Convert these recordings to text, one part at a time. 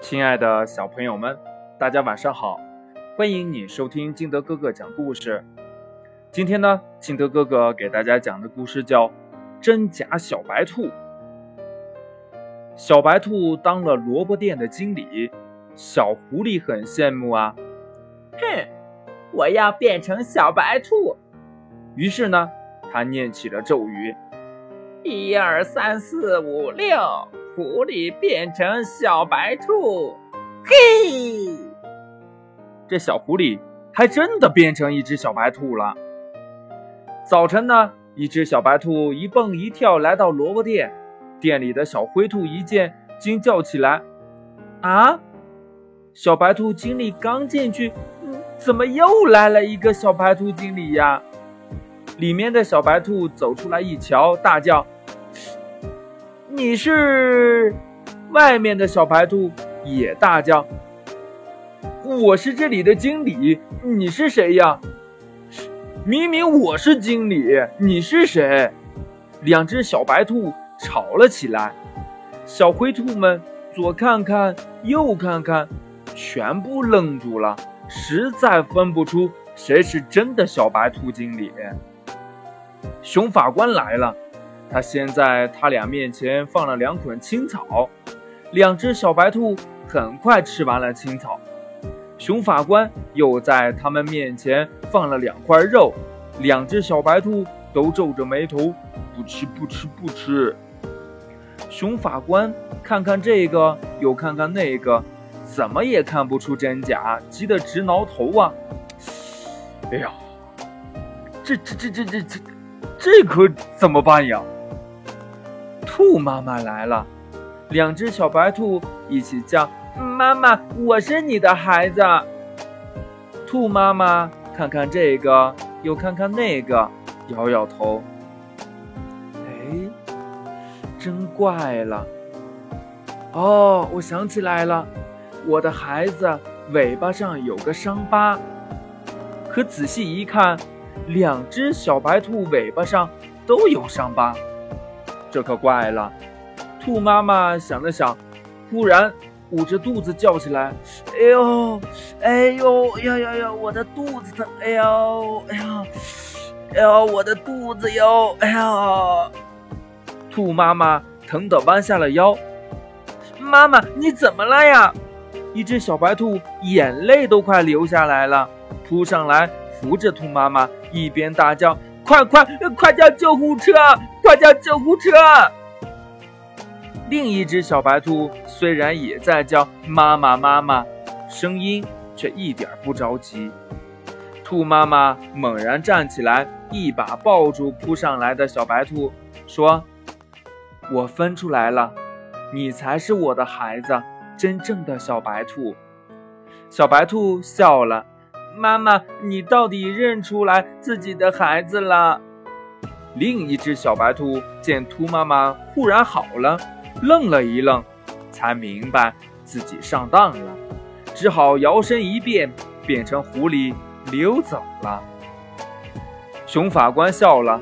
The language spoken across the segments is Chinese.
亲爱的小朋友们，大家晚上好！欢迎你收听金德哥哥讲故事。今天呢，金德哥哥给大家讲的故事叫《真假小白兔》。小白兔当了萝卜店的经理，小狐狸很羡慕啊。哼，我要变成小白兔。于是呢，他念起了咒语：一二三四五六。狐狸变成小白兔，嘿！这小狐狸还真的变成一只小白兔了。早晨呢，一只小白兔一蹦一跳来到萝卜店，店里的小灰兔一见，惊叫起来：“啊！小白兔经理刚进去，怎么又来了一个小白兔经理呀？”里面的小白兔走出来一瞧，大叫。你是外面的小白兔，也大叫：“我是这里的经理，你是谁呀？”明明我是经理，你是谁？两只小白兔吵了起来。小灰兔们左看看，右看看，全部愣住了，实在分不出谁是真的小白兔经理。熊法官来了。他先在他俩面前放了两捆青草，两只小白兔很快吃完了青草。熊法官又在他们面前放了两块肉，两只小白兔都皱着眉头，不吃不吃不吃。熊法官看看这个，又看看那个，怎么也看不出真假，急得直挠头啊！哎呀，这这这这这这，这可怎么办呀？兔妈妈来了，两只小白兔一起叫：“妈妈，我是你的孩子。”兔妈妈看看这个，又看看那个，摇摇头：“哎，真怪了。哦，我想起来了，我的孩子尾巴上有个伤疤。可仔细一看，两只小白兔尾巴上都有伤疤。”这可怪了，兔妈妈想了想，忽然捂着肚子叫起来：“哎呦，哎呦呀呀呀！我的肚子疼！哎呦，哎呀，哎呦，我的肚子哟！哎呀！”兔妈妈疼得弯下了腰。妈妈，你怎么了呀？一只小白兔眼泪都快流下来了，扑上来扶着兔妈妈，一边大叫：“快快快叫救护车！”快叫救护车！另一只小白兔虽然也在叫妈妈妈妈，声音却一点不着急。兔妈妈猛然站起来，一把抱住扑上来的小白兔，说：“我分出来了，你才是我的孩子，真正的小白兔。”小白兔笑了：“妈妈，你到底认出来自己的孩子了？”另一只小白兔见兔妈妈忽然好了，愣了一愣，才明白自己上当了，只好摇身一变，变成狐狸溜走了。熊法官笑了：“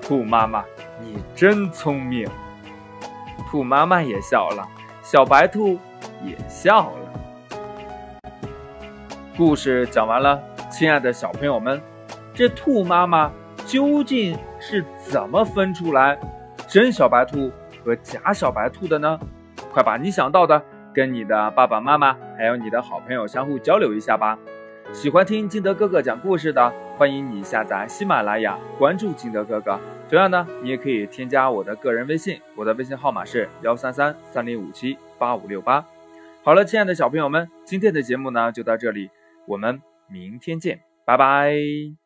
兔妈妈，你真聪明。”兔妈妈也笑了，小白兔也笑了。故事讲完了，亲爱的小朋友们，这兔妈妈。究竟是怎么分出来真小白兔和假小白兔的呢？快把你想到的跟你的爸爸妈妈还有你的好朋友相互交流一下吧。喜欢听金德哥哥讲故事的，欢迎你下载喜马拉雅，关注金德哥哥。同样呢，你也可以添加我的个人微信，我的微信号码是幺三三三零五七八五六八。好了，亲爱的小朋友们，今天的节目呢就到这里，我们明天见，拜拜。